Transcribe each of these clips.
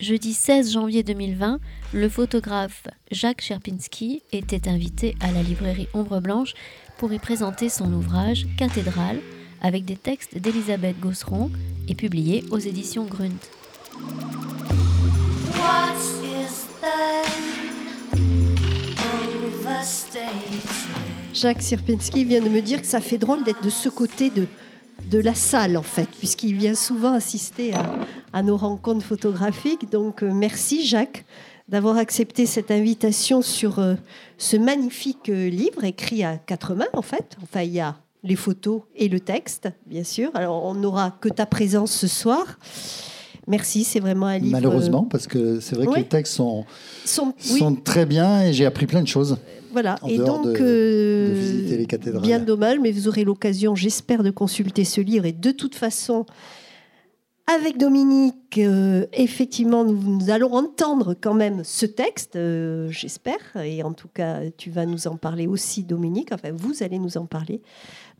jeudi 16 janvier 2020, le photographe Jacques Cherpinski était invité à la librairie Ombre Blanche pour y présenter son ouvrage Cathédrale avec des textes d'Elisabeth Gosseron et publié aux éditions Grunt. Jacques Sierpinski vient de me dire que ça fait drôle d'être de ce côté de, de la salle, en fait, puisqu'il vient souvent assister à, nos rencontres photographiques. Donc, euh, merci, Jacques, d'avoir accepté cette invitation sur euh, ce magnifique euh, livre écrit à quatre mains, en fait. Enfin, il y a les photos et le texte, bien sûr. Alors, on n'aura que ta présence ce soir. Merci, c'est vraiment un livre. Malheureusement, parce que c'est vrai que les textes sont, sont, très bien et j'ai appris plein de choses. Voilà, et donc, euh, bien dommage, mais vous aurez l'occasion, j'espère, de consulter ce livre. Et de toute façon, avec Dominique, euh, effectivement, nous, allons entendre quand même ce texte, euh, j'espère. Et en tout cas, tu vas nous en parler aussi, Dominique. Enfin, vous allez nous en parler.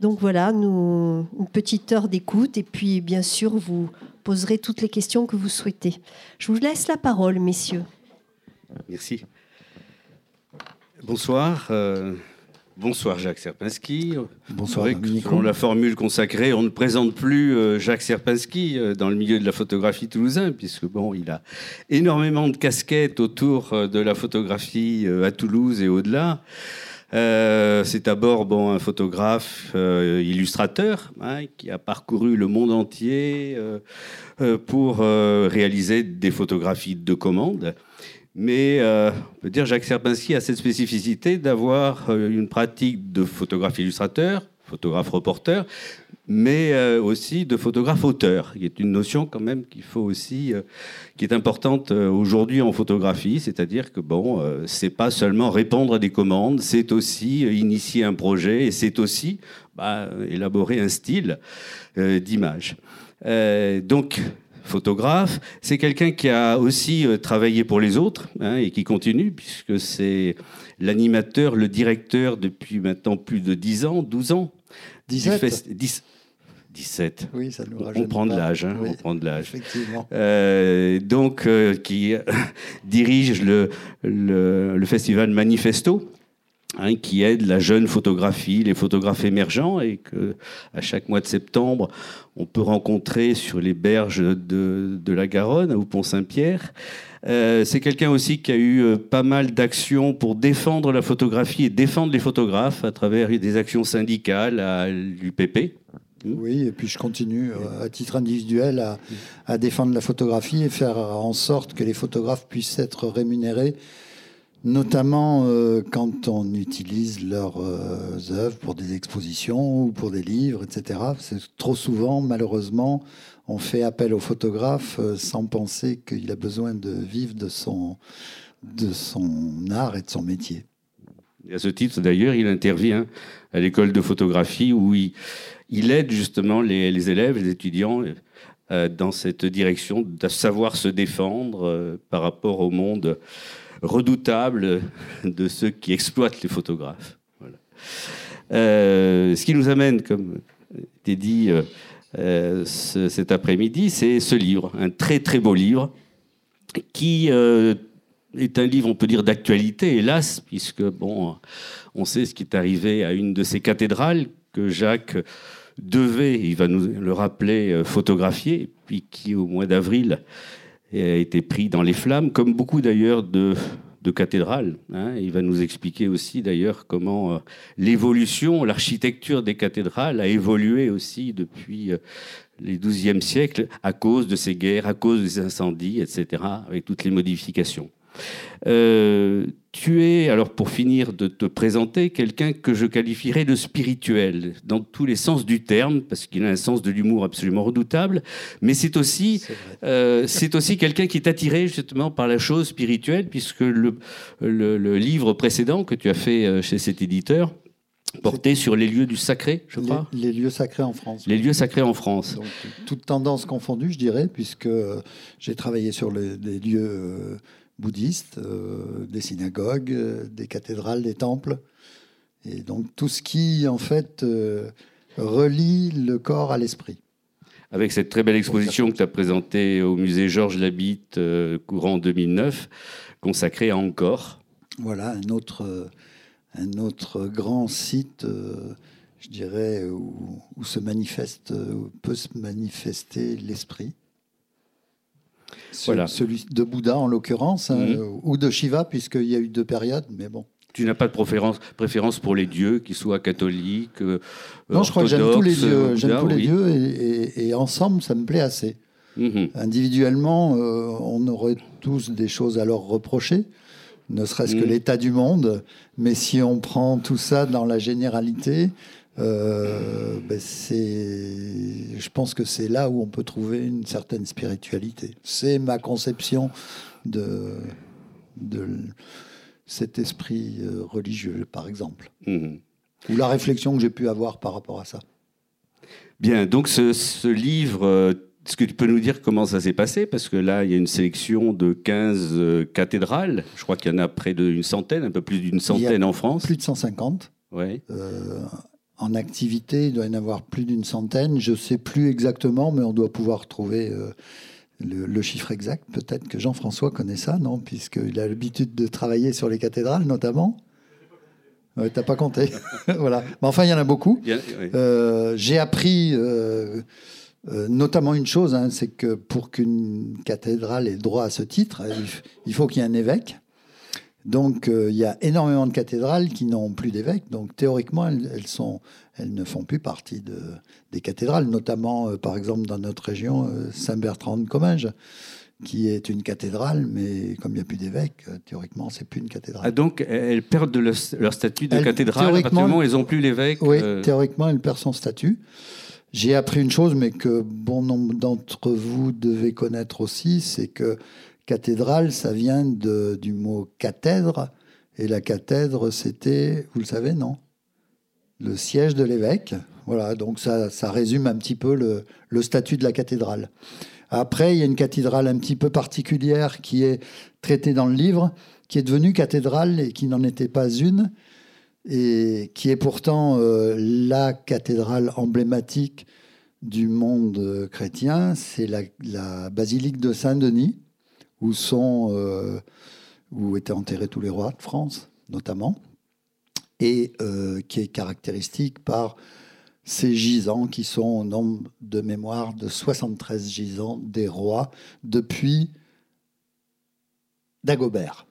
Donc voilà, une petite heure d'écoute. Et puis, bien sûr, vous poserez toutes les questions que vous souhaitez. Je vous laisse la parole, messieurs. Merci. Bonsoir. Euh, bonsoir Jacques Serpinski. Bonsoir. selon la formule consacrée, on ne présente plus euh, Jacques Serpinski euh, dans le milieu de la photographie toulousain, puisque bon, il a énormément de casquettes autour de la photographie à Toulouse et au-delà. c'est d'abord bon, un photographe illustrateur hein, qui a parcouru le monde entier pour réaliser des photographies de commande. Mais euh, on peut dire Jacques Serpinski a cette spécificité d'avoir euh, une pratique de photographe illustrateur, photographe reporter, mais euh, aussi de photographe auteur, qui est une notion quand même qu'il faut aussi, qui est importante aujourd'hui en photographie, c'est-à-dire que bon, c'est pas seulement répondre à des commandes, c'est aussi initier un projet et c'est aussi bah, élaborer un style d'image. donc photographe. C'est quelqu'un qui a aussi euh, travaillé pour les autres hein, et qui continue, puisque c'est l'animateur, le directeur depuis maintenant plus de 10 ans, 12 ans. 17 17. Oui, ça nous on prend de l'âge. Hein, on prend de l'âge. Effectivement. Euh, donc, euh, qui dirige le, le, le, festival Manifesto, Hein, qui aide la jeune photographie, les photographes émergents, et que à chaque mois de septembre, on peut rencontrer sur les berges de, de la Garonne, au Pont-Saint-Pierre. Euh, c'est quelqu'un aussi qui a eu euh, pas mal d'actions pour défendre la photographie et défendre les photographes à travers des actions syndicales à l'UPP. Oui, et puis je continue euh, à titre individuel à, défendre la photographie et faire en sorte que les photographes puissent être rémunérés notamment euh, quand on utilise leurs euh, œuvres pour des expositions ou pour des livres, etc. C'est trop souvent, malheureusement, on fait appel au photographe euh, sans penser qu'il a besoin de vivre de son, de son art et de son métier. à ce titre, d'ailleurs, il intervient à l'école de photographie où il, il aide justement les, les, élèves, les étudiants dans cette direction de savoir se défendre par rapport au monde redoutable de ceux qui exploitent les photographes. Euh, ce qui nous amène, comme t'es dit euh, euh, cet après-midi, c'est ce livre, un très très beau livre, qui est un livre, on peut dire, d'actualité, hélas, puisque bon, on sait ce qui est arrivé à une de ces cathédrales que Jacques devait, il va nous le rappeler, photographier, puis qui au mois d'avril a été pris dans les flammes, comme beaucoup d'ailleurs de, de cathédrales. Hein. Il va nous expliquer aussi d'ailleurs comment euh, l'évolution, l'architecture des cathédrales a évolué aussi depuis euh, les XIIe siècles à cause de ces guerres, à cause des incendies, etc., avec toutes les modifications. Euh, tu es, alors pour finir de te présenter, quelqu'un que je qualifierais de spirituel, dans tous les sens du terme, parce qu'il a un sens de l'humour absolument redoutable, mais c'est aussi, euh, c'est aussi quelqu'un qui est attiré justement par la chose spirituelle, puisque le, le, livre précédent que tu as fait euh, chez cet éditeur, portait sur les lieux du sacré, je crois. Les, lieux sacrés en France. Les lieux sacrés en France. Donc, toute tendance confondue, je dirais, puisque j'ai travaillé sur les, les lieux bouddhistes, euh, des synagogues, euh, des cathédrales, des temples. Et donc tout ce qui, en fait, euh, relie le corps à l'esprit. avec cette très belle exposition que tu as présentée au musée Georges Labitte courant 2009, consacrée à Encore. Voilà, un autre, un autre grand site je dirais, où, se manifeste, peut se manifester l'esprit. Voilà. Celui de Bouddha en l'occurrence, hein, mhm. ou de Shiva, puisqu'il y a eu deux périodes, mais bon. Tu n'as pas de préférence, préférence pour les dieux, qu'ils soient catholiques, euh, Non, je crois que j'aime tous les dieux, j'aime tous les dieux et, ensemble, ça me plaît assez. Mhm. Individuellement, euh, on aurait tous des choses à leur reprocher, ne serait-ce que mhm. l'état du monde, mais si on prend tout ça dans la généralité, euh, ben je pense que c'est là où on peut trouver une certaine spiritualité. C'est ma conception de, de cet esprit euh, religieux, par exemple. Mhm. Ou la réflexion que j'ai pu avoir par rapport à ça. Bien, donc ce, ce livre, euh, est-ce que tu peux nous dire comment ça s'est passé? Parce que là, il y a une sélection de 15 cathédrales. Je crois qu'il y en a près d'une centaine, un peu plus d'une centaine en France. Plus de 150. Ouais en activité, il doit y en avoir plus d'une centaine. Je ne sais plus exactement, mais on doit pouvoir trouver euh, le, chiffre exact. Peut-être que Jean-François connaît ça, non? Puisqu'il a l'habitude de travailler sur les cathédrales, notamment. Tu T'as pas compté. voilà. Mais enfin, il y en a beaucoup. Euh, j'ai appris euh, notamment une chose, hein, c'est que pour qu'une cathédrale ait droit à ce titre, il faut qu'il y ait un évêque. Donc euh, il y a énormément de cathédrales qui n'ont plus d'évêques. Donc théoriquement, elles, sont, elles ne font plus partie de, des cathédrales, notamment euh, par exemple dans notre région, euh, Saint-Bertrand de Comminges qui est une cathédrale, mais comme il n'y a plus d'évêques, théoriquement, c'est plus une cathédrale. Ah, donc, elles perdent leur, statut de cathédrale à partir moment elles n'ont plus l'évêque Oui, théoriquement, elles perdent son statut. J'ai appris une chose, mais que bon nombre d'entre vous devez connaître aussi, c'est que Cathédrale, ça vient du mot cathèdre, et la cathèdre, c'était, vous le savez, non? Le siège de l'évêque. Voilà, donc ça, ça, résume un petit peu le, statut de la cathédrale. Après, il y a une cathédrale un petit peu particulière qui est traitée dans le livre, qui est devenue cathédrale et qui n'en était pas une, et qui est pourtant euh, la cathédrale emblématique du monde chrétien, c'est la basilique de Saint-Denis, où, sont, euh, où étaient enterrés tous les rois de France, notamment, et euh, qui est caractéristique par ces gisants qui sont au nombre de mémoire de 73 gisants des rois depuis Dagobert.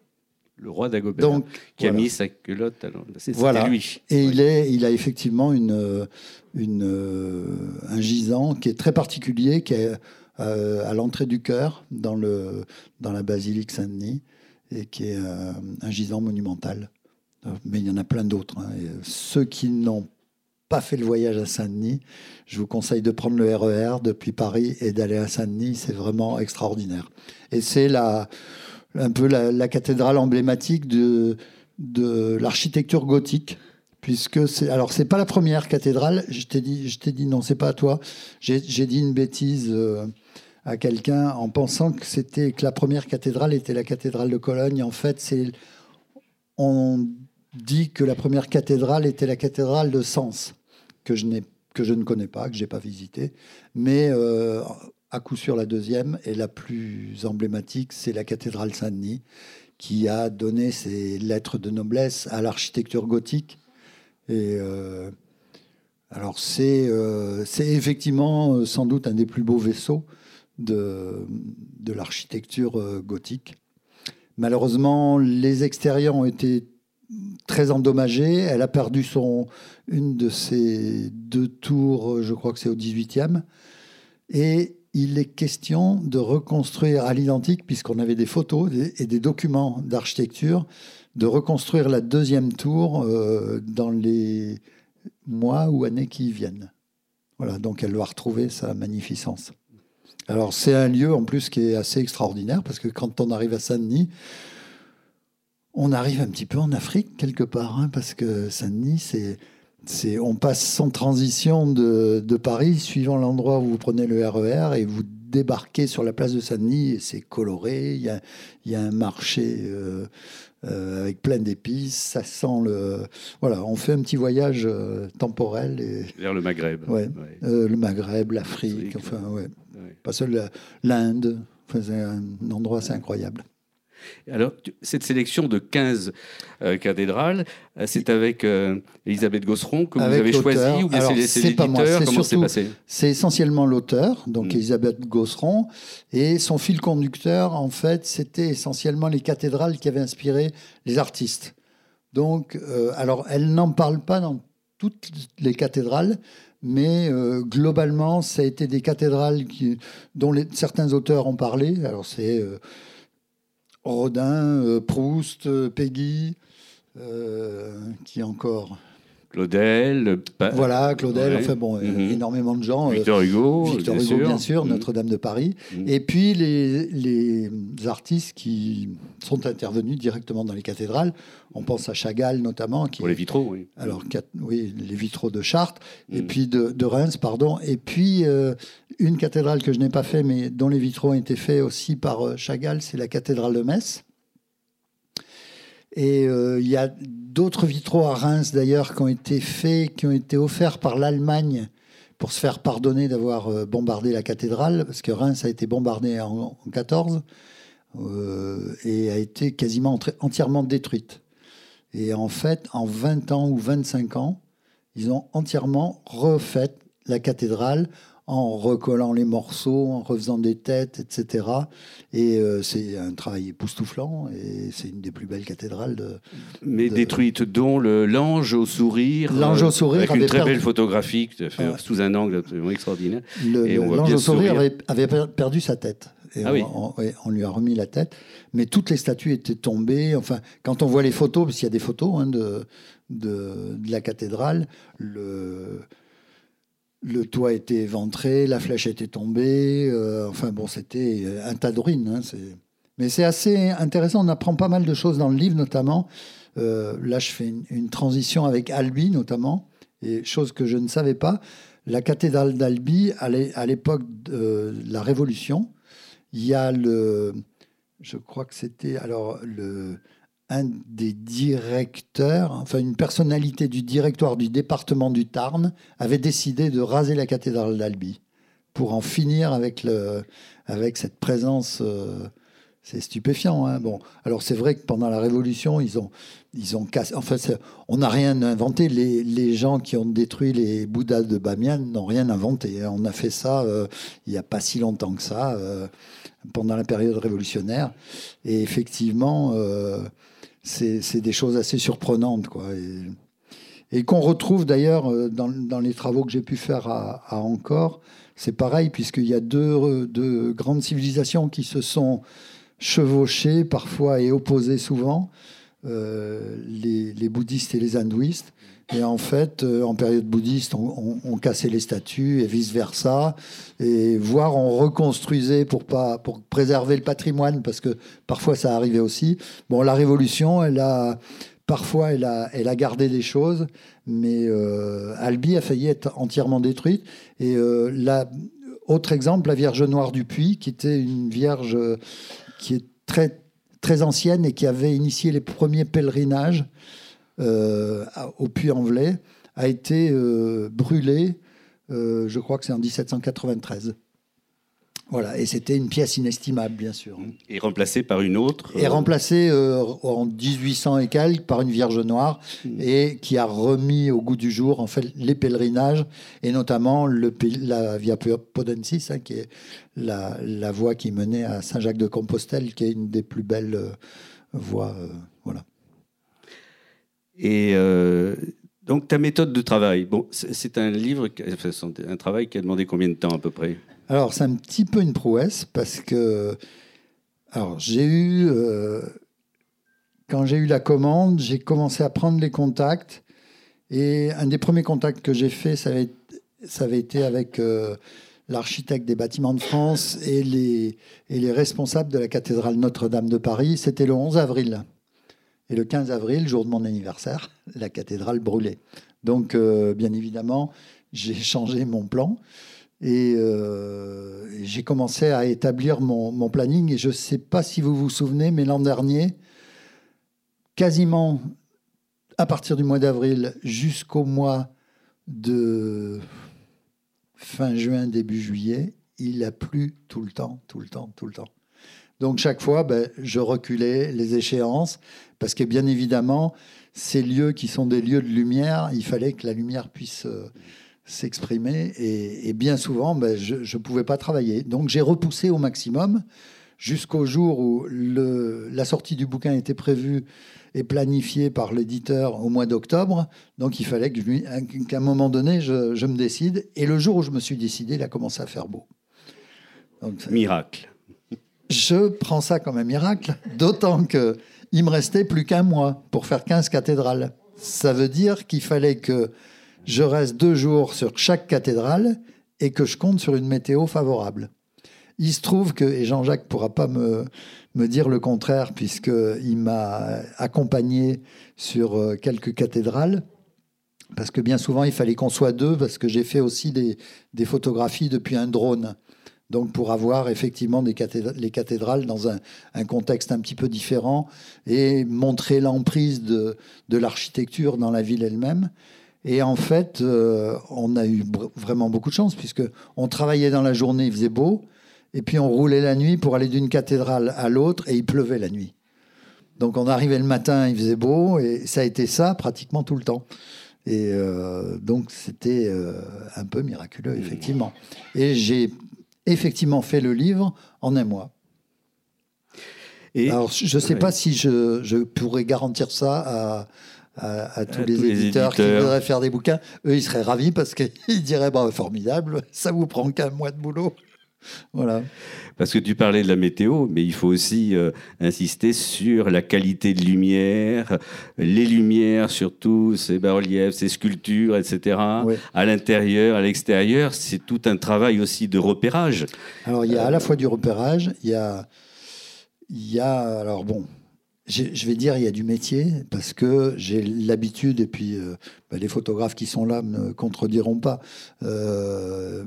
Le roi Dagobert, Donc, qui a mis sa culotte. C'est voilà. lui. Et il, est, il a effectivement une, une, un gisant qui est très particulier, qui est euh, à l'entrée du chœur, dans, le, dans la basilique Saint-Denis, et qui est euh, un gisant monumental. Euh, mais il y en a plein d'autres. Hein. ceux qui n'ont pas fait le voyage à Saint-Denis, je vous conseille de prendre le RER e depuis Paris et d'aller à Saint-Denis. C'est vraiment extraordinaire. Et c'est un peu la, cathédrale emblématique de, de l'architecture gothique puisque c'est alors c'est pas la première cathédrale. Je t'ai dit, je t'ai dit non, c'est pas à toi. J'ai dit une bêtise à quelqu'un en pensant que c'était que la première cathédrale était la cathédrale de Cologne. En fait, c'est on dit que la première cathédrale était la cathédrale de Sens, que je n'ai que je ne connais pas, que j'ai pas visité, mais euh, à coup sûr la deuxième et la plus emblématique, c'est la cathédrale Saint-Denis, qui a donné ses lettres de noblesse à l'architecture gothique. Et euh, alors c'est euh, c'est effectivement sans doute un des plus beaux vaisseaux de, de l'architecture euh, gothique. Malheureusement, les extérieurs ont été très endommagés. Elle a perdu son, une de ses deux tours, je crois que c'est au 18e. Et il est question de reconstruire à l'identique, puisqu'on avait des photos et des documents d'architecture, de reconstruire la deuxième tour euh, dans les mois ou années qui viennent. Voilà, donc elle doit retrouver sa magnificence. Alors c'est un lieu en plus qui est assez extraordinaire parce que quand on arrive à Saint-Denis, on arrive un petit peu en Afrique quelque part, hein, parce que Saint-Denis, c'est, on passe sans transition de, Paris, suivant l'endroit où vous prenez le RER, e et vous débarquez sur la place de Saint-Denis et c'est coloré. Il y a, y a un marché euh, euh, avec plein d'épices. Ça sent le. Voilà, on fait un petit voyage euh, temporel. Et... Vers le Maghreb. Ouais. le Maghreb, l'Afrique, enfin, ouais. Pas seul l'Inde. Enfin, c'est un endroit assez incroyable. Alors, cette sélection de 15 euh, cathédrales, euh, c'est avec euh, Elisabeth Gosseron que vous avez choisi ou bien c'est l'éditeur? Comment c'est passé? C'est essentiellement l'auteur, donc hmm. Elisabeth Gosseron, et son fil conducteur, en fait, c'était essentiellement les cathédrales qui avaient inspiré les artistes. Donc, alors, elle n'en parle pas dans toutes les cathédrales, mais globalement, ça a été des cathédrales dont certains auteurs ont parlé. Alors, c'est Rodin, euh, Proust, euh, Peggy, euh, qui encore? Claudel. Voilà, Claudel, enfin bon, mhm. énormément de gens. Victor Hugo, Victor bien Hugo, sûr. bien sûr, mhm. Notre-Dame de Paris. Mhm. Et puis les, les, artistes qui sont intervenus directement dans les cathédrales. On pense à Chagall notamment. Qui, Pour les vitraux, oui. Alors, oui, les vitraux de Chartres, et puis de, de, Reims, pardon. Et puis une cathédrale que je n'ai pas fait, mais dont les vitraux ont été faits aussi par Chagall, c'est la cathédrale de Metz. Et euh, il y a d'autres vitraux à Reims d'ailleurs qui ont été faits, qui ont été offerts par l'Allemagne pour se faire pardonner d'avoir euh, bombardé la cathédrale, parce que Reims a été bombardée en 14 euh, et a été quasiment entièrement détruite. Et en fait, en 20 ans ou 25 ans, ils ont entièrement refait la cathédrale en recollant les morceaux, en refaisant des têtes, etc. Et euh, c'est un travail époustouflant et c'est une des plus belles cathédrales de. Mais détruite, dont l'ange au sourire. L'ange au sourire. Avec une très belle photographie sous un angle absolument extraordinaire. L'ange au sourire avait, perdu sa tête. Et ah on, oui. on, lui a remis la tête. Mais toutes les statues étaient tombées. Enfin, quand on voit les photos, parce qu'il y a des photos hein, de, de, de, la cathédrale, le, le toit était éventré, la flèche était tombée. Euh, enfin bon, c'était un tas de ruines. Hein, mais c'est assez intéressant. On apprend pas mal de choses dans le livre, notamment. Euh, là, je fais une, transition avec Albi, notamment. Et chose que je ne savais pas, la cathédrale d'Albi, à l'époque de la Révolution, il y a le. Je crois que c'était. Alors, le un des directeurs, enfin une personnalité du directoire du département du Tarn, avait décidé de raser la cathédrale d'Albi pour en finir avec, le, avec cette présence. Euh, c'est stupéfiant. Hein bon, alors c'est vrai que pendant la Révolution, ils ont, ils ont cassé. En fait, on n'a rien inventé. Les, les, gens qui ont détruit les Bouddhas de Bamiyan n'ont rien inventé. Hein. On a fait ça euh, il n'y a pas si longtemps que ça, euh, pendant la période révolutionnaire. Et effectivement, c'est des choses assez surprenantes. Quoi. Et, qu'on retrouve d'ailleurs euh, dans, les travaux que j'ai pu faire à, à. C'est pareil, puisqu'il y a deux, deux, grandes civilisations qui se sont chevauchées parfois et opposées souvent, euh, les, bouddhistes et les hindouistes. Et en fait, euh, en période bouddhiste, on, cassait les statues et vice-versa. Et voire on reconstruisait pour, pas, pour préserver le patrimoine, parce que parfois ça arrivait aussi. Bon, la Révolution, elle a, parfois, elle a, elle a gardé des choses, mais euh, Albi a failli être entièrement détruite. Et la, autre exemple, la Vierge Noire du Puy, qui était une vierge qui est très, très ancienne et qui avait initié les premiers pèlerinages euh, au Puy-en-Velay a été euh, brûlé, euh, je crois que c'est en 1793. Voilà, et c'était une pièce inestimable, bien sûr. Et remplacée par une autre Et remplacée en 1800 et quelques par une Vierge Noire, hmm. et qui a remis au goût du jour en fait, les pèlerinages, et notamment le, la Via Podensis, hein, qui est la, la, voie qui menait à Saint-Jacques-de-Compostelle, qui est une des plus belles voies. voilà. Et euh, donc, ta méthode de travail, bon, c'est un livre, un travail qui a demandé combien de temps à peu près? Alors, c'est un petit peu une prouesse parce que, alors, j'ai eu, euh, quand j'ai eu la commande, j'ai commencé à prendre les contacts. Et un des premiers contacts que j'ai fait, ça avait, été avec euh, l'architecte des bâtiments de France et les responsables de la cathédrale Notre-Dame de Paris. C'était le 11 avril. Et le 15 avril, jour de mon anniversaire, la cathédrale brûlait. Donc, euh, bien évidemment, j'ai changé mon plan. Et j'ai commencé à établir mon, mon, planning. Et je ne sais pas si vous vous souvenez, mais l'an dernier, quasiment à partir du mois d'avril jusqu'au mois de fin juin, début juillet, il a plu tout le temps, tout le temps, tout le temps. Donc chaque fois, ben, je reculais les échéances, parce que bien évidemment, ces lieux qui sont des lieux de lumière, il fallait que la lumière puisse euh, s'exprimer, et, bien souvent, ben, je ne pouvais pas travailler. Donc j'ai repoussé au maximum jusqu'au jour où le, la sortie du bouquin était prévue et planifiée par l'éditeur au mois d'octobre. Donc il fallait qu'à un moment donné, je, me décide. Et le jour où je me suis décidé, il a commencé à faire beau. miracle. Je prends ça comme un miracle, d'autant qu'il me restait plus qu'un mois pour faire 15 cathédrales. Ça veut dire qu'il fallait que je reste deux jours sur chaque cathédrale et que je compte sur une météo favorable. Il se trouve que, et Jean-Jacques pourra pas me, me dire le contraire, puisqu'il m'a accompagné sur euh, quelques cathédrales, parce que bien souvent, il fallait qu'on soit deux, parce que j'ai fait aussi des, des, photographies depuis un drone. Donc pour avoir effectivement les cathédrales dans un, contexte un petit peu différent et montrer l'emprise de, de l'architecture dans la ville elle-même. Et en fait, euh, on a eu vraiment beaucoup de chance puisque on travaillait dans la journée, il faisait beau, et puis on roulait la nuit pour aller d'une cathédrale à l'autre, et il pleuvait la nuit. Donc on arrivait le matin, il faisait beau, et ça a été ça pratiquement tout le temps. Et euh, donc c'était euh, un peu miraculeux, effectivement. Et j'ai effectivement fait le livre en un mois. Et Alors je ne sais pas si je, je, pourrais garantir ça à, à, tous, les, éditeurs qui voudraient faire des bouquins. Eux, ils seraient ravis parce qu'ils diraient bah, formidable, ça vous prend qu'un mois de boulot. Voilà. Parce que tu parlais de la météo, mais il faut aussi euh, insister sur la qualité de lumière, les lumières surtout, ces bas-reliefs, ces sculptures, etc. À l'intérieur, à l'extérieur, c'est tout un travail aussi de repérage. Alors il y a à la fois du repérage, il y a, il y a alors bon, je vais dire, il y a du métier parce que j'ai l'habitude, et puis euh, bah, les photographes qui sont là ne contrediront pas. Euh,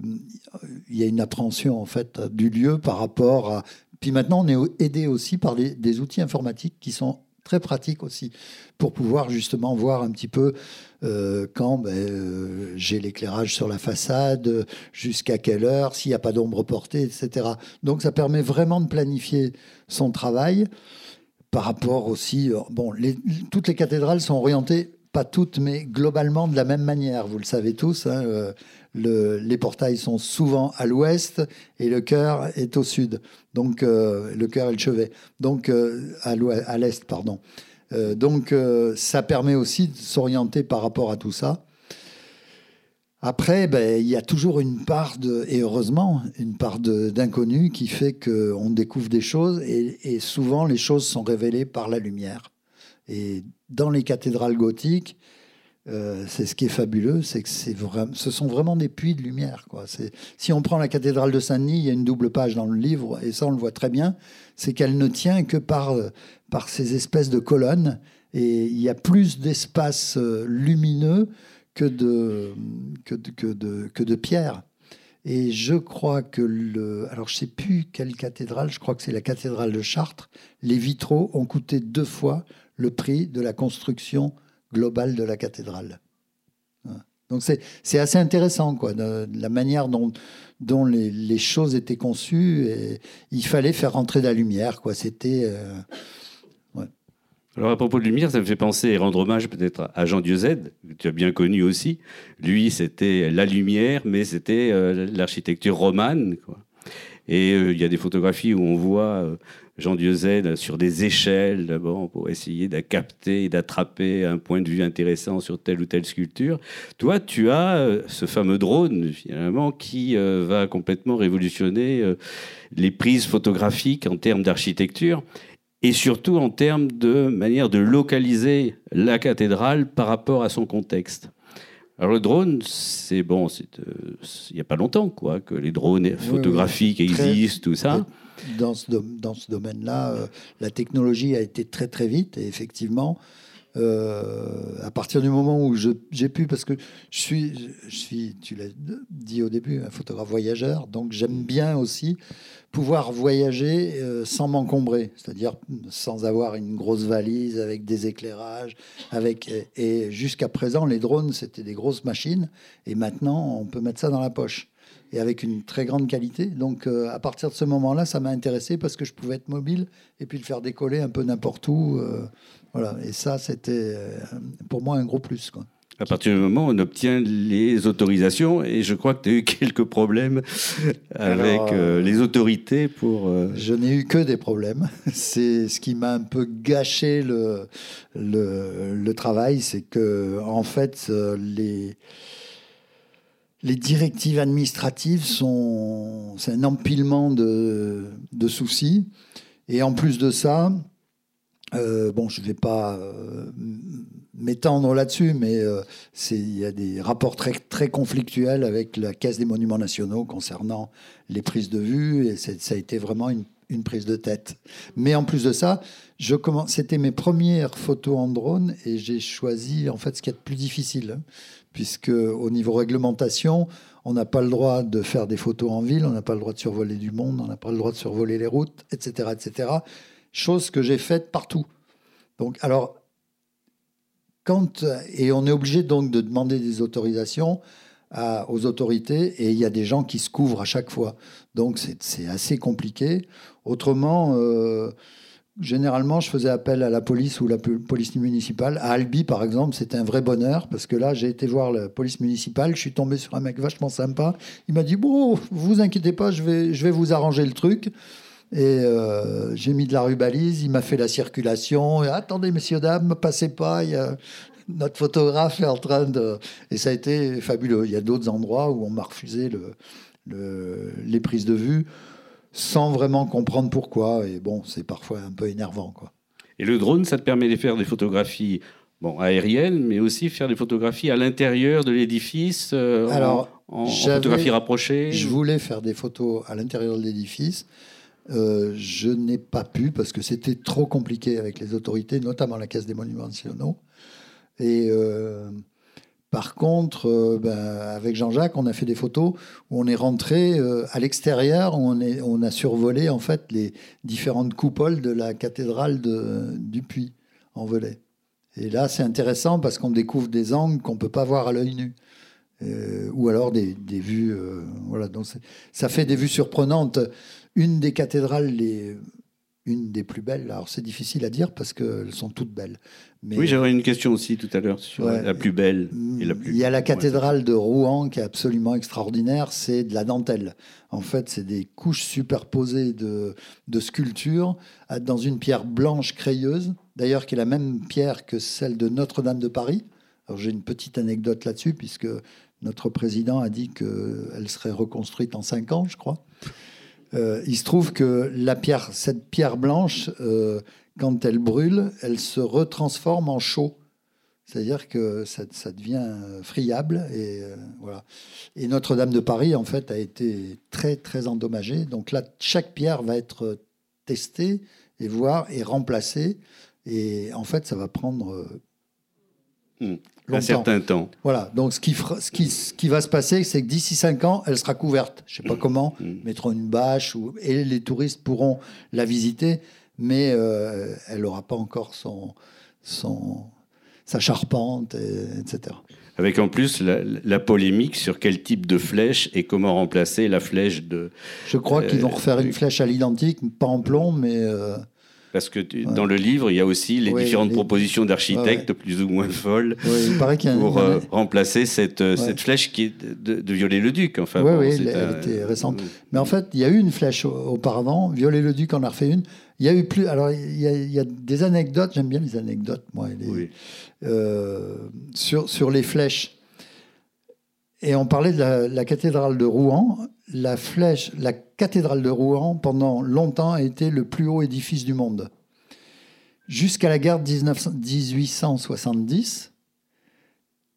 il y a une appréhension en fait du lieu par rapport à. Puis maintenant, on est aidé aussi par des outils informatiques qui sont très pratiques aussi pour pouvoir justement voir un petit peu euh, quand ben, j'ai l'éclairage sur la façade, jusqu'à quelle heure, s'il n'y a pas d'ombre portée, etc. Donc ça permet vraiment de planifier son travail par rapport aussi. Euh, bon, toutes les cathédrales sont orientées, pas toutes, mais globalement de la même manière. Vous le savez tous. Hein, euh, les portails sont souvent à l'ouest et le chœur est au sud. Donc euh, le chœur et le chevet. Donc à l'est, pardon. donc ça permet aussi de s'orienter par rapport à tout ça. Après, ben, il y a toujours une part de, et heureusement, une part d'inconnu qui fait qu'on découvre des choses et, souvent les choses sont révélées par la lumière. Et dans les cathédrales gothiques, euh, c'est ce qui est fabuleux, c'est que ce sont vraiment des puits de lumière. Si on prend la cathédrale de Saint-Denis, il y a une double page dans le livre, et ça on le voit très bien, c'est qu'elle ne tient que par, par ces espèces de colonnes, et il y a plus d'espace euh, lumineux que de, que de, que de, que de pierre. Et je crois que le. Alors, je sais plus quelle cathédrale, je crois que c'est la cathédrale de Chartres. Les vitraux ont coûté deux fois le prix de la construction globale de la cathédrale. Donc, c'est assez intéressant, quoi, de, la manière dont, dont les, les, choses étaient conçues. Et il fallait faire rentrer de la lumière, quoi. C'était. Euh, alors à propos de lumière, ça me fait penser et rendre hommage peut-être à Jean Dieuze, que tu as bien connu aussi. Lui, c'était la lumière, mais c'était euh, l'architecture romane. Et euh, il y a des photographies où on voit euh, Jean Dieuze sur des échelles d'abord pour essayer de capter et d'attraper un point de vue intéressant sur telle ou telle sculpture. Toi, tu as ce fameux drone finalement qui va complètement révolutionner les prises photographiques en termes d'architecture et surtout en termes de manière de localiser la cathédrale par rapport à son contexte. Alors le drone, c'est bon, euh, il n'y a pas longtemps quoi, que les drones photographiques existent, tout ça. Dans ce, dans ce domaine-là, euh, la technologie a été très très vite et effectivement, à partir du moment où j'ai pu, parce que je suis, je suis tu l'as dit au début, un photographe voyageur, donc j'aime bien aussi pouvoir voyager euh, sans m'encombrer, c'est-à-dire sans avoir une grosse valise avec des éclairages, avec et jusqu'à présent les drones c'était des grosses machines et maintenant on peut mettre ça dans la poche. Et avec une très grande qualité. Donc euh, à partir de ce moment-là, ça m'a intéressé parce que je pouvais être mobile et puis le faire décoller un peu n'importe où, euh, voilà. Et ça c'était pour moi un gros plus quoi à partir du moment où on obtient les autorisations. Et je crois que tu as eu quelques problèmes avec euh, les autorités pour... Euh, je n'ai eu que des problèmes. C'est ce qui m'a un peu gâché le, le, travail. C'est que, en fait, euh, les... Les directives administratives sont, c'est un empilement de, de soucis. Et en plus de ça, bon, je ne vais pas m'étendre là-dessus, mais euh, il y a des rapports très, très conflictuels avec la Caisse des Monuments Nationaux concernant les prises de vue, et ça a été vraiment une, prise de tête. Mais en plus de ça, c'était mes premières photos en drone, et j'ai choisi en fait ce qui est le plus difficile, puisque au niveau réglementation, on n'a pas le droit de faire des photos en ville, on n'a pas le droit de survoler du monde, on n'a pas le droit de survoler les routes, etc., etc. Chose que j'ai faite partout. Donc, alors, quand, et on est obligé donc de demander des autorisations aux autorités et il y a des gens qui se couvrent à chaque fois. Donc c'est assez compliqué. Autrement, euh, généralement, je faisais appel à la police ou la police municipale. À Albi, par exemple, c'était un vrai bonheur parce que là, j'ai été voir la police municipale. Je suis tombé sur un mec vachement sympa. Il m'a dit Bon, vous inquiétez pas, je vais, je vais vous arranger le truc. Et euh, j'ai mis de la rubalise, il m'a fait la circulation. Et, Attendez, messieurs, dames, passez pas. Y a... Notre photographe est en train de. Et ça a été fabuleux. Il y a d'autres endroits où on m'a refusé le, le, les prises de vue sans vraiment comprendre pourquoi. Et bon, c'est parfois un peu énervant. Quoi. Et le drone, ça te permet de faire des photographies bon, aériennes, mais aussi faire des photographies à l'intérieur de l'édifice, euh, Alors, en, en photographie rapprochée Je voulais faire des photos à l'intérieur de l'édifice. Euh, je n'ai pas pu parce que c'était trop compliqué avec les autorités, notamment la Caisse des Monuments Nationaux. Et euh, par contre, euh, ben, avec Jean-Jacques, on a fait des photos où on est rentré à l'extérieur, on, on a survolé en fait les différentes coupoles de la cathédrale du Puy en Velay. Et là, c'est intéressant parce qu'on découvre des angles qu'on ne peut pas voir à l'œil nu. ou alors des, vues. voilà, ça fait des vues surprenantes une des cathédrales les une des plus belles. Alors c'est difficile à dire parce qu'elles sont toutes belles. Mais oui, j'aurais une question aussi tout à l'heure sur la plus belle et la plus. Il y a la cathédrale de Rouen qui est absolument extraordinaire. C'est de la dentelle. En fait, c'est des couches superposées de, de sculptures dans une pierre blanche crayeuse. D'ailleurs, qui est la même pierre que celle de Notre-Dame de Paris. Alors j'ai une petite anecdote là-dessus puisque notre président a dit qu'elle serait reconstruite en cinq ans, je crois. Euh, il se trouve que cette pierre blanche, euh, quand elle brûle, elle se retransforme en chaux. C'est-à-dire que ça, devient friable. Et, euh, voilà. et Notre-Dame de Paris, en fait, a été très, très endommagée. Donc là, chaque pierre va être testée et voir et remplacée. Et en fait, ça va prendre hmm un certain temps. Voilà, donc ce qui, ce qui, ce qui va se passer, c'est que d'ici 5 ans, elle sera couverte. Je ne sais pas mm. comment, mmh. mettront une bâche, ou, et les touristes pourront la visiter, mais euh, elle n'aura pas encore son, son, sa charpente, etc. Avec en plus la, polémique sur quel type de flèche et comment remplacer la flèche de... Je crois qu'ils vont euh, refaire une flèche à l'identique, pas en plomb, mais... Euh, parce que dans le livre, il y a aussi les différentes propositions d'architectes plus ou moins folles pour euh, remplacer cette, euh, cette flèche qui est de, Viollet-le-Duc. Enfin, oui, oui, elle, était récente. Mais en fait, il y a eu une flèche auparavant. Viollet-le-Duc en a refait une. Il y a eu plus. Alors, il y a, des anecdotes. J'aime bien les anecdotes, moi. Euh, sur, sur les flèches. Et on parlait de la, cathédrale de Rouen. La flèche, la cathédrale de Rouen, pendant longtemps, a été le plus haut édifice du monde. Jusqu'à la guerre de 1870.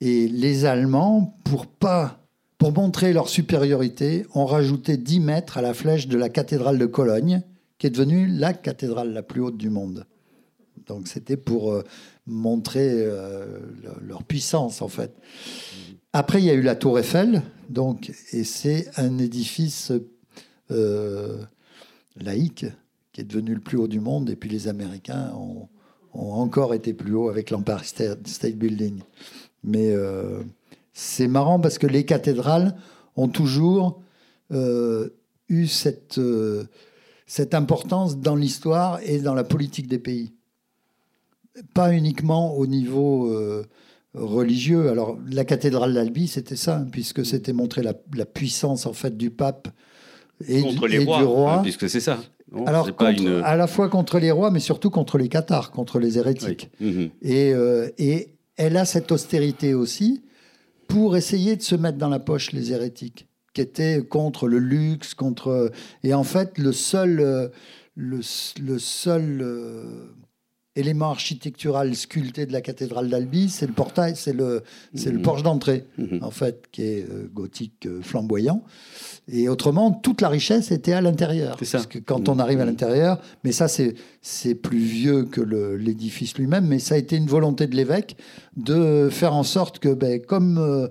Et les Allemands, pour, pas, pour montrer leur supériorité, ont rajouté 10 mètres à la flèche de la cathédrale de Cologne, qui est devenue la cathédrale la plus haute du monde. Donc c'était pour euh, montrer euh, leur puissance en fait. Après, il y a eu la Tour Eiffel, donc, et c'est un édifice euh, laïque qui est devenu le plus haut du monde. Et puis les Américains ont, encore été plus haut avec l'Empire State Building. Mais c'est marrant parce que les cathédrales ont toujours eu cette importance dans l'histoire et dans la politique des pays. Pas uniquement au niveau euh, religieux. Alors, la cathédrale d'Albi, c'était ça, hein, puisque c'était montrer la, puissance en fait du pape et, contre les rois, du roi. Hein, puisque c'est ça. Alors, à la fois contre les rois, mais surtout contre les cathares, contre les hérétiques. Mhm. Et, euh, et elle a cette austérité aussi pour essayer de se mettre dans la poche les hérétiques qui était contre le luxe, contre et en fait le seul euh, le, le seul euh, élément architectural sculpté de la cathédrale d'Albi, c'est le portail, c'est le c'est le mmh. porche d'entrée mmh. en fait qui est euh, gothique flamboyant. Et autrement, toute la richesse était à l'intérieur. Parce que quand on arrive à l'intérieur, mais ça c'est c'est plus vieux que l'édifice lui-même, mais ça a été une volonté de l'évêque de faire en sorte que ben, comme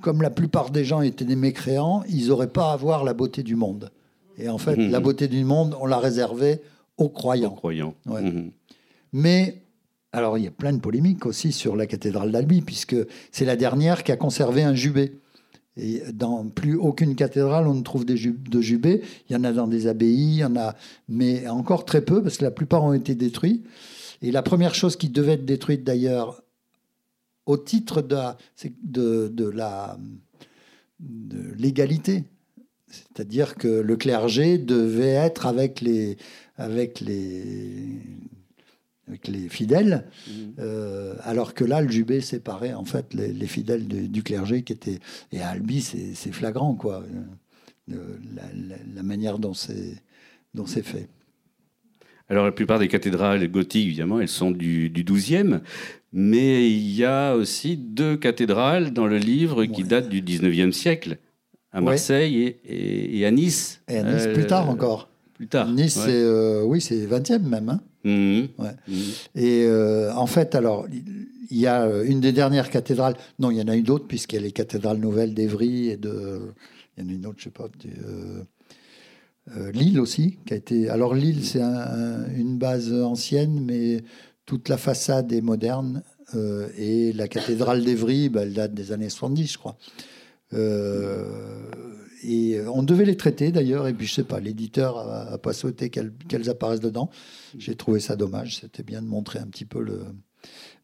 comme la plupart des gens étaient des mécréants, ils n'auraient pas à voir la beauté du monde. Et en fait, mhm. la beauté du monde, on l'a réservée aux croyants. croyants. Mhm. Mais, alors, il y a plein de polémiques aussi sur la cathédrale d'Albi, puisque c'est la dernière qui a conservé un jubé. Et dans plus aucune cathédrale, on ne trouve de jubés. Il y en a dans des abbayes, il y en a, mais encore très peu, parce que la plupart ont été détruits. Et la première chose qui devait être détruite d'ailleurs au titre de, de, de la de l'égalité. C'est-à-dire que le clergé devait être avec les, avec les, avec les fidèles, mmh. euh, alors que là, le jubé séparait en fait les, les fidèles du, clergé qui étaient. Et à Albi, c'est flagrant, quoi, euh, la, la, manière dont c'est fait. Alors, la plupart des cathédrales gothiques, évidemment, elles sont du, du 12e. Mais il y a aussi deux cathédrales dans le livre qui datent du 19e siècle, à Marseille et, à Nice. Et à Nice, plus tard euh, encore. Plus tard. Nice, c'est euh, oui, c'est 20e même. Hein. Mmh. Mmh. Et euh, en fait, alors, il y a une des dernières cathédrales. Non, il y en a une d'autres, puisqu'il y a les cathédrales nouvelles d'Evry et de. Il y en a une autre, je sais pas. Lille aussi, qui a été. Alors Lille, c'est une base ancienne, mais toute la façade est moderne euh, et la cathédrale d'Evry, bah, elle date des années 70, je crois. Euh, et on devait les traiter d'ailleurs, et puis je sais pas, l'éditeur a, pas souhaité qu'elles apparaissent dedans. J'ai trouvé ça dommage, c'était bien de montrer un petit peu le.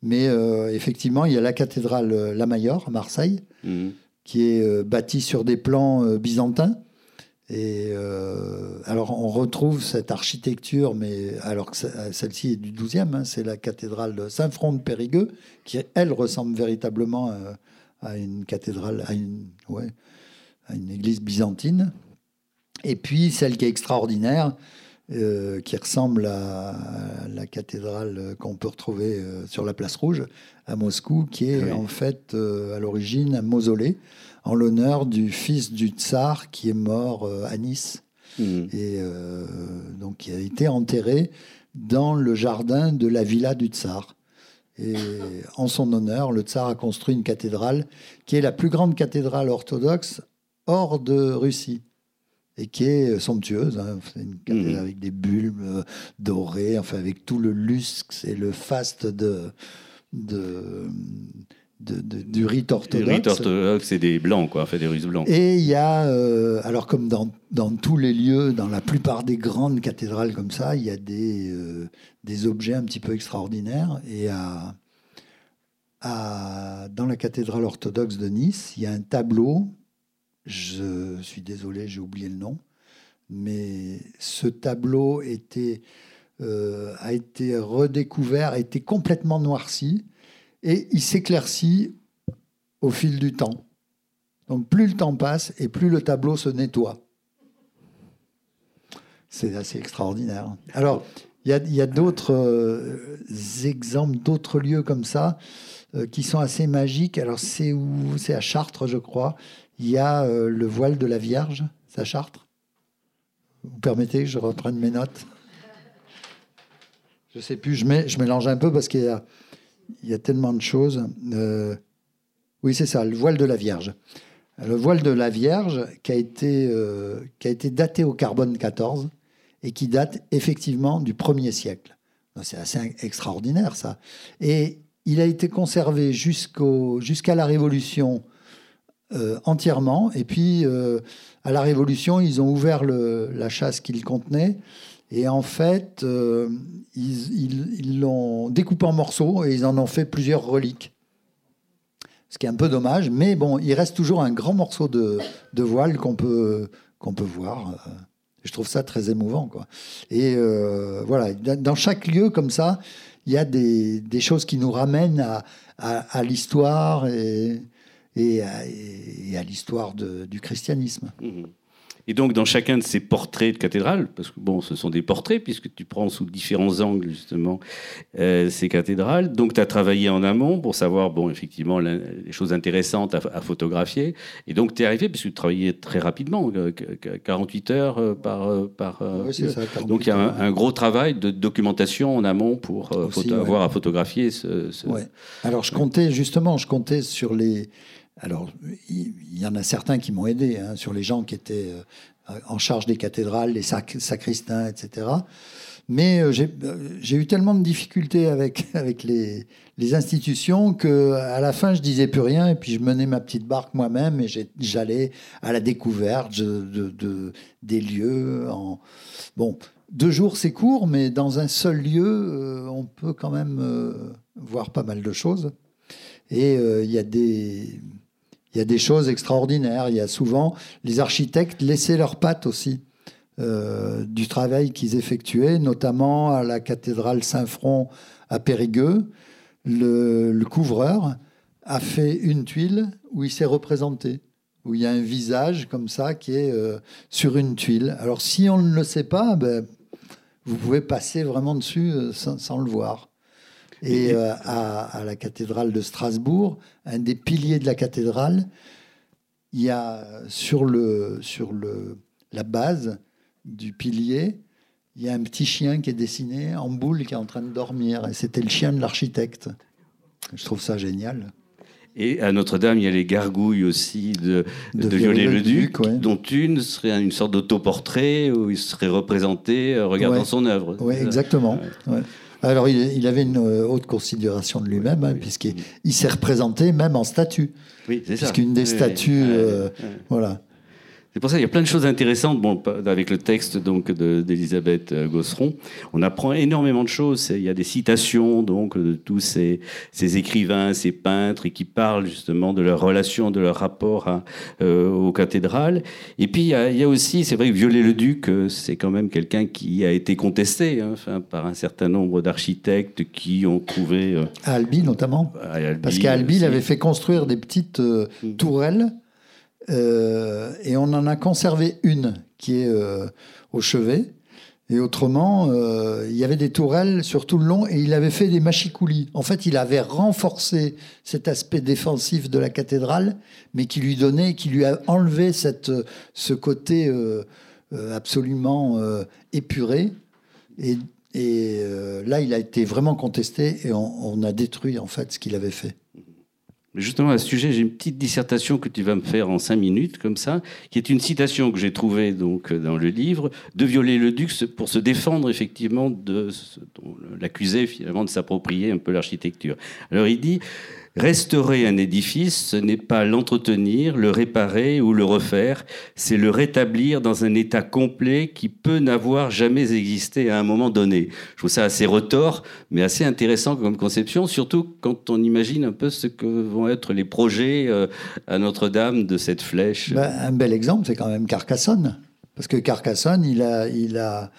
Mais euh, effectivement, il y a la cathédrale La Mayor à Marseille, mmh. qui est bâtie sur des plans byzantins. Et euh, alors on retrouve cette architecture, mais alors que celle-ci est du 12e, hein, c'est la cathédrale de Saint-Front de Périgueux, qui elle ressemble véritablement euh, à, une cathédrale, à une, ouais, une église byzantine. Et puis celle qui est extraordinaire, euh, qui ressemble à, la cathédrale qu'on peut retrouver sur la place Rouge à Moscou, qui est en fait à l'origine un mausolée en l'honneur du fils du tsar qui est mort euh, à Nice. Hmm. Et euh, donc, qui a été enterré dans le jardin de la villa du tsar. Et en son honneur, le tsar a construit une cathédrale qui est la plus grande cathédrale orthodoxe hors de Russie et qui est somptueuse. Hein. Une cathédrale hmm. avec des bulbes euh, dorés, enfin avec tout le luxe et le faste de, de du rite orthodoxe. Le rite orthodoxe, c'est des blancs, quoi, fait des Russes blancs. Et il y a, euh, alors comme dans, dans, tous les lieux, dans la plupart des grandes cathédrales comme ça, il y a des, euh, des objets un petit peu extraordinaires. Et à, à, dans la cathédrale orthodoxe de Nice, il y a un tableau, je suis désolé, j'ai oublié le nom, mais ce tableau euh, a été redécouvert, a été complètement noirci et il s'éclaircit au fil du temps. Donc plus le temps passe et plus le tableau se nettoie. C'est assez extraordinaire. Alors, il y a, d'autres euh, exemples, d'autres lieux comme ça, euh, qui sont assez magiques. Alors, C'est à Chartres, je crois. Il y a euh, le voile de la Vierge. À Chartres Vous permettez que je reprenne mes notes? Je sais plus, je, mélange un peu parce qu'il y a, il y a tellement de choses. Euh, oui, c'est ça, le voile de la Vierge. Le voile de la Vierge qui a été, euh, daté au carbone 14 et qui date effectivement du 1er siècle. C'est assez extraordinaire ça. Et il a été conservé jusqu'à la Révolution euh, entièrement. Et puis, à la Révolution, ils ont ouvert la chasse qu'il contenait. Et en fait, euh, ils l'ont découpé en morceaux et ils en ont fait plusieurs reliques. Ce qui est un peu dommage, mais bon, il reste toujours un grand morceau de, voile qu'on peut, qu'on peut voir. Je trouve ça très émouvant. Et euh, voilà, dans chaque lieu comme ça, il y a des, choses qui nous ramènent à, l'histoire et, et, à, l'histoire du christianisme. Mmh. Et donc, dans chacun de ces portraits de cathédrales, parce que bon, ce sont des portraits, puisque tu prends sous différents angles, justement, euh, ces cathédrales. Donc, tu as travaillé en amont pour savoir, bon, effectivement, les choses intéressantes à, photographier. Et donc, tu es arrivé, puisque tu travaillais très rapidement, 48 euh, heures euh, par. par oui, c'est ça. Donc, il y a un, gros travail de documentation en amont pour avoir à photographier ce. ce... Alors, je comptais, justement, je comptais sur les alors, il y en a certains qui m'ont aidé, hein, sur les gens qui étaient euh, en charge des cathédrales, les sacristains, etc. Mais euh, euh, j'ai eu tellement de difficultés avec, avec les, les institutions qu'à la fin, je disais plus rien et puis je menais ma petite barque moi-même et j'allais à la découverte de, des lieux. Bon, deux jours, c'est court, mais dans un seul lieu, on peut quand même voir pas mal de choses. Et il y a des il y a des choses extraordinaires. Il y a souvent les architectes laissaient leurs pattes aussi euh, du travail qu'ils effectuaient, notamment à la cathédrale Saint-Front à Périgueux. Le, couvreur a fait une tuile où il s'est représenté, où il y a un visage comme ça qui est euh, sur une tuile. Alors si on ne le sait pas, ben, vous pouvez passer vraiment dessus euh, sans, le voir. Et euh, à, la cathédrale de Strasbourg, un des piliers de la cathédrale, il y a sur, le, sur le, la base du pilier, il y a un petit chien qui est dessiné en boule qui est en train de dormir. Et c'était le chien de l'architecte. Je trouve ça génial. Et à Notre-Dame, il y a les gargouilles aussi de, de, Viollet-le-Duc, dont une serait une sorte d'autoportrait où il serait représenté euh, regardant son œuvre. Oui, exactement. Alors, il, avait une euh, haute considération de lui-même, hein, puisqu'il s'est représenté même en statue. Oui, c'est ça. Puisqu'une des statues, euh, voilà. C'est pour ça qu'il y a plein de choses intéressantes bon, avec le texte donc d'Elisabeth euh, Gosseron. On apprend énormément de choses. Il y a des citations donc de tous ces, ces écrivains, ces peintres, et qui parlent justement de leur relation, de leur rapport à, euh, aux cathédrales. Et puis il y a, il y a aussi, c'est vrai que Viollet-le-Duc, euh, c'est quand même quelqu'un qui a été contesté hein, enfin, par un certain nombre d'architectes qui ont trouvé... à Albi notamment. Parce qu'à Albi, il avait fait construire des petites mm. tourelles euh, et on en a conservé une qui est euh, au chevet. Et autrement, euh, il y avait des tourelles sur tout le long et il avait fait des machicoulis. En fait, il avait renforcé cet aspect défensif de la cathédrale, mais qui lui donnait, qui lui a enlevé cette, ce côté absolument épuré. Et, et là, il a été vraiment contesté et on, on a détruit en fait ce qu'il avait fait. Justement, à ce sujet, j'ai une petite dissertation que tu vas me faire en cinq minutes, comme ça, qui est une citation que j'ai trouvée donc dans le livre de Viollet-le-Duc pour se défendre effectivement de l'accusé finalement de s'approprier un peu l'architecture. Alors il dit Restaurer un édifice, ce n'est pas l'entretenir, le réparer ou le refaire, c'est le rétablir dans un état complet qui peut n'avoir jamais existé à un moment donné. Je trouve ça assez retors, mais assez intéressant comme conception, surtout quand on imagine un peu ce que vont être les projets euh, à Notre-Dame de cette flèche. Ben, un bel exemple, c'est quand même Carcassonne. Parce que Carcassonne, il a, il a,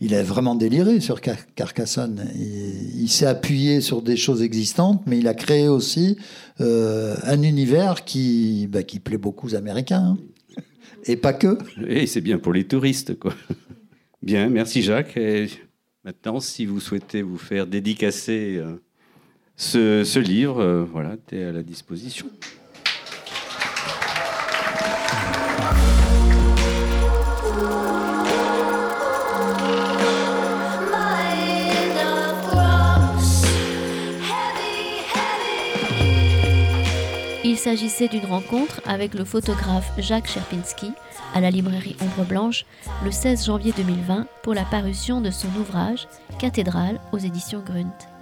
il a vraiment déliré sur Carcassonne. Il, s'est appuyé sur des choses existantes, mais il a créé aussi euh, un univers qui, bah, qui plaît beaucoup aux Américains. Hein. Et pas que. Et c'est bien pour les touristes, quoi. Bien, merci Jacques. Et maintenant, si vous souhaitez vous faire dédicacer euh, ce, livre, euh, voilà, tu es à la disposition. S'agissait d'une rencontre avec le photographe Jacques Cherpinski à la librairie Ombre Blanche le 16 janvier 2020 pour la parution de son ouvrage Cathédrale aux éditions Grunt.